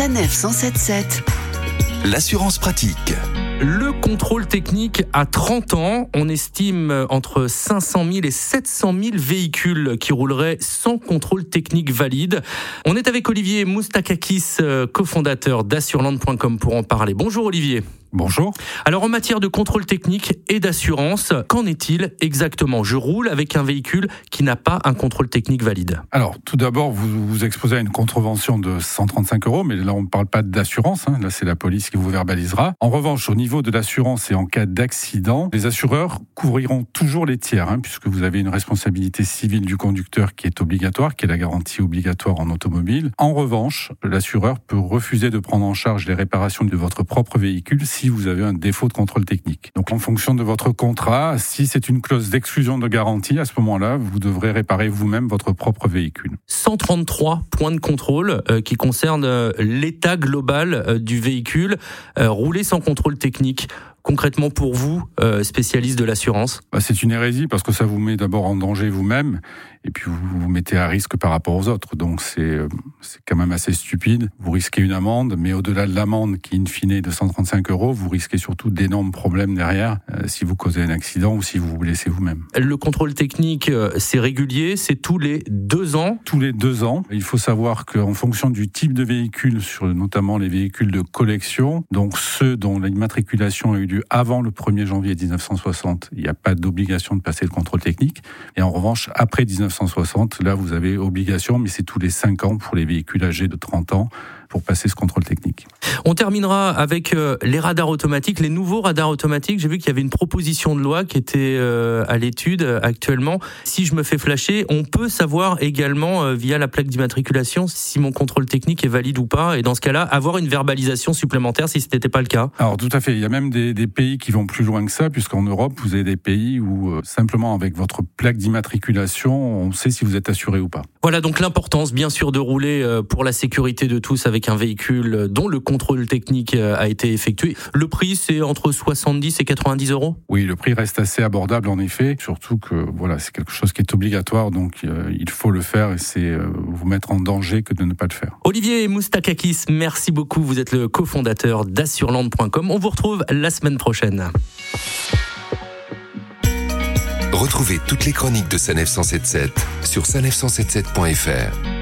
Sanef 177. L'assurance pratique. Le contrôle technique à 30 ans, on estime entre 500 000 et 700 000 véhicules qui rouleraient sans contrôle technique valide. On est avec Olivier Moustakakis, euh, cofondateur d'assureland.com pour en parler. Bonjour Olivier. Bonjour. Alors en matière de contrôle technique et d'assurance, qu'en est-il exactement? Je roule avec un véhicule qui n'a pas un contrôle technique valide. Alors tout d'abord, vous vous exposez à une contrevention de 135 euros, mais là on ne parle pas d'assurance, hein. là c'est la police qui vous verbalisera. En revanche, au niveau de l'assurance et en cas d'accident, les assureurs couvriront toujours les tiers, hein, puisque vous avez une responsabilité civile du conducteur qui est obligatoire, qui est la garantie obligatoire en automobile. En revanche, l'assureur peut refuser de prendre en charge les réparations de votre propre véhicule si vous avez un défaut de contrôle technique. Donc en fonction de votre contrat, si c'est une clause d'exclusion de garantie, à ce moment-là, vous devrez réparer vous-même votre propre véhicule. 133 points de contrôle euh, qui concernent euh, l'état global euh, du véhicule, rouler sans contrôle technique concrètement pour vous, spécialiste de l'assurance? Bah, C'est une hérésie parce que ça vous met d'abord en danger vous-même et puis vous vous mettez à risque par rapport aux autres. Donc c'est euh, quand même assez stupide. Vous risquez une amende, mais au-delà de l'amende qui in fine est de 135 euros, vous risquez surtout d'énormes problèmes derrière euh, si vous causez un accident ou si vous vous blessez vous-même. Le contrôle technique, euh, c'est régulier, c'est tous les deux ans? Tous les deux ans. Il faut savoir qu'en fonction du type de véhicule, sur notamment les véhicules de collection, donc ceux dont l'immatriculation a eu avant le 1er janvier 1960, il n'y a pas d'obligation de passer le contrôle technique. Et en revanche, après 1960, 1960, là, vous avez obligation, mais c'est tous les 5 ans pour les véhicules âgés de 30 ans pour passer ce contrôle technique. On terminera avec euh, les radars automatiques, les nouveaux radars automatiques. J'ai vu qu'il y avait une proposition de loi qui était euh, à l'étude actuellement. Si je me fais flasher, on peut savoir également euh, via la plaque d'immatriculation si mon contrôle technique est valide ou pas. Et dans ce cas-là, avoir une verbalisation supplémentaire si ce n'était pas le cas. Alors tout à fait. Il y a même des, des pays qui vont plus loin que ça, puisqu'en Europe, vous avez des pays où simplement avec votre plaque d'immatriculation, on sait si vous êtes assuré ou pas. Voilà donc l'importance bien sûr de rouler pour la sécurité de tous avec un véhicule dont le contrôle technique euh, a été effectué. Le prix, c'est entre 70 et 90 euros? Oui, le prix reste assez abordable en effet, surtout que voilà, c'est quelque chose qui est obligatoire, donc euh, il faut le faire et c'est euh, vous mettre en danger que de ne pas le faire. Olivier Moustakakis, merci beaucoup. Vous êtes le cofondateur d'assureland.com. On vous retrouve la semaine prochaine. Retrouvez toutes les chroniques de Sanef 177 sur sanef177.fr.